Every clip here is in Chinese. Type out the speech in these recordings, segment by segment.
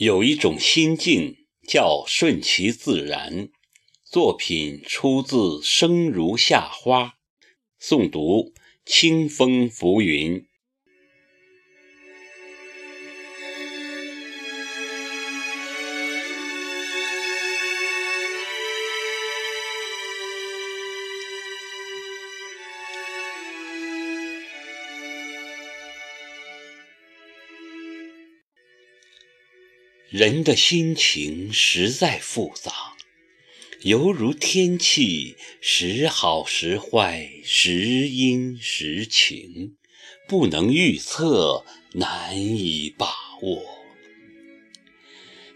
有一种心境叫顺其自然。作品出自《生如夏花》，诵读：清风浮云。人的心情实在复杂，犹如天气，时好时坏，时阴时晴，不能预测，难以把握。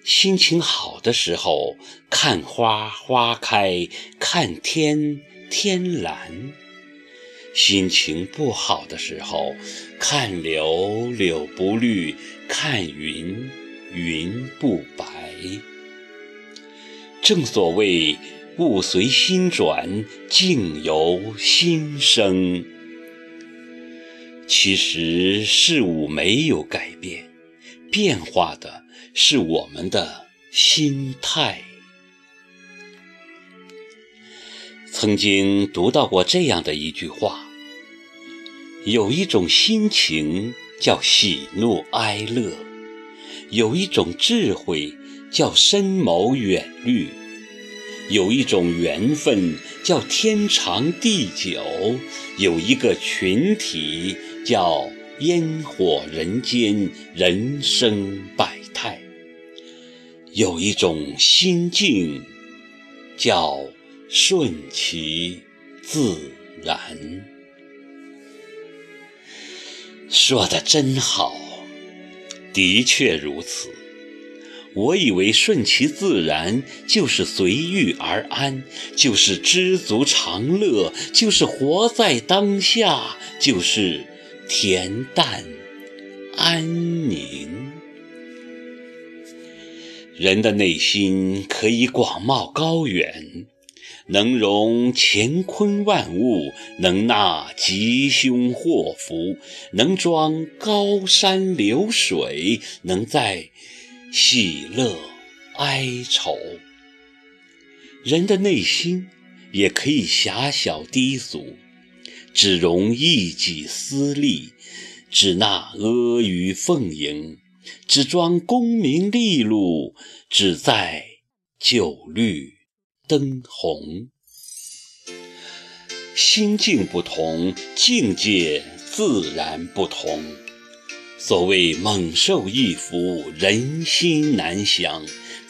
心情好的时候，看花花开，看天天蓝；心情不好的时候，看柳柳不绿，看云。云不白，正所谓物随心转，境由心生。其实事物没有改变，变化的是我们的心态。曾经读到过这样的一句话：有一种心情叫喜怒哀乐。有一种智慧叫深谋远虑，有一种缘分叫天长地久，有一个群体叫烟火人间，人生百态，有一种心境叫顺其自然。说的真好。的确如此，我以为顺其自然就是随遇而安，就是知足常乐，就是活在当下，就是恬淡安宁。人的内心可以广袤高远。能容乾坤万物，能纳吉凶祸福，能装高山流水，能载喜乐哀愁。人的内心也可以狭小低俗，只容一己私利，只纳阿谀奉迎，只装功名利禄，只在酒绿。灯红，心境不同，境界自然不同。所谓猛兽一伏，人心难降；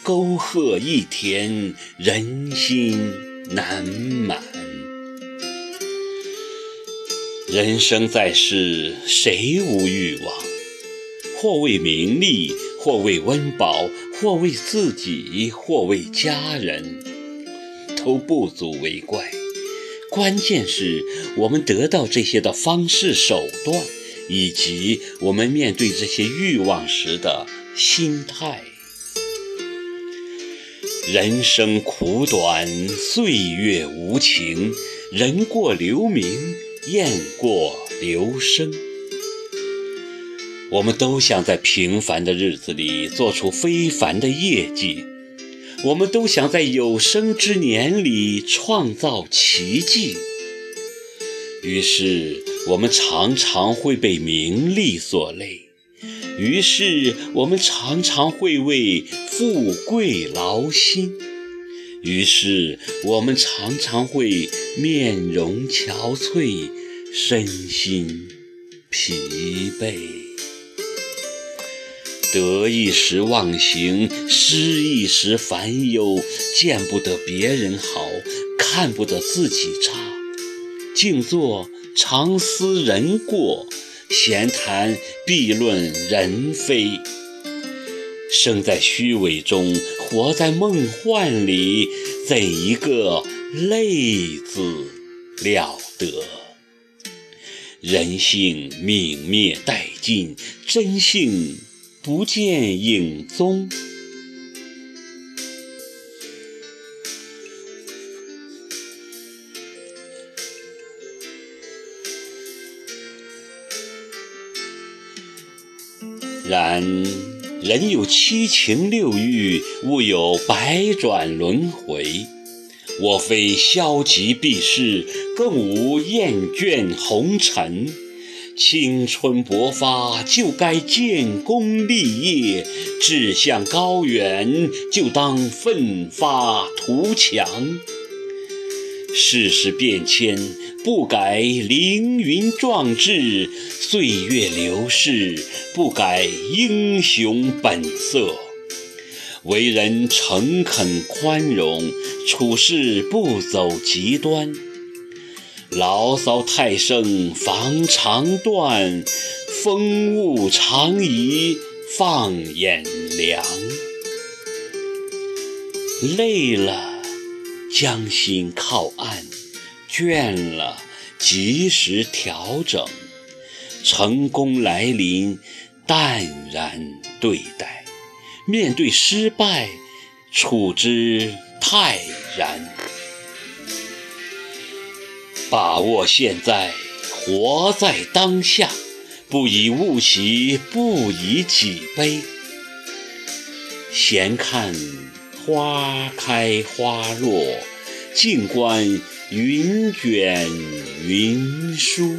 沟壑一填，人心难满。人生在世，谁无欲望？或为名利，或为温饱，或为自己，或为家人。都不足为怪，关键是我们得到这些的方式手段，以及我们面对这些欲望时的心态。人生苦短，岁月无情，人过留名，雁过留声。我们都想在平凡的日子里做出非凡的业绩。我们都想在有生之年里创造奇迹，于是我们常常会被名利所累，于是我们常常会为富贵劳心，于是我们常常会面容憔悴，身心疲惫。得一时忘形，失一时烦忧，见不得别人好，看不得自己差，静坐常思人过，闲谈必论人非。生在虚伪中，活在梦幻里，怎一个累字了得？人性泯灭殆尽，真性。不见影踪，然人有七情六欲，物有百转轮回。我非消极避世，更无厌倦红尘。青春勃发，就该建功立业；志向高远，就当奋发图强。世事变迁，不改凌云壮志；岁月流逝，不改英雄本色。为人诚恳宽容，处事不走极端。牢骚太盛防肠断，风物长宜放眼量。累了。将心靠岸，倦了及时调整，成功来临，淡然对待；面对失败，处之泰然。把握现在，活在当下，不以物喜，不以己悲。闲看。花开花落，静观云卷云舒，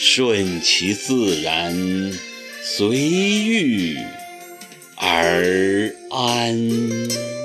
顺其自然，随遇而安。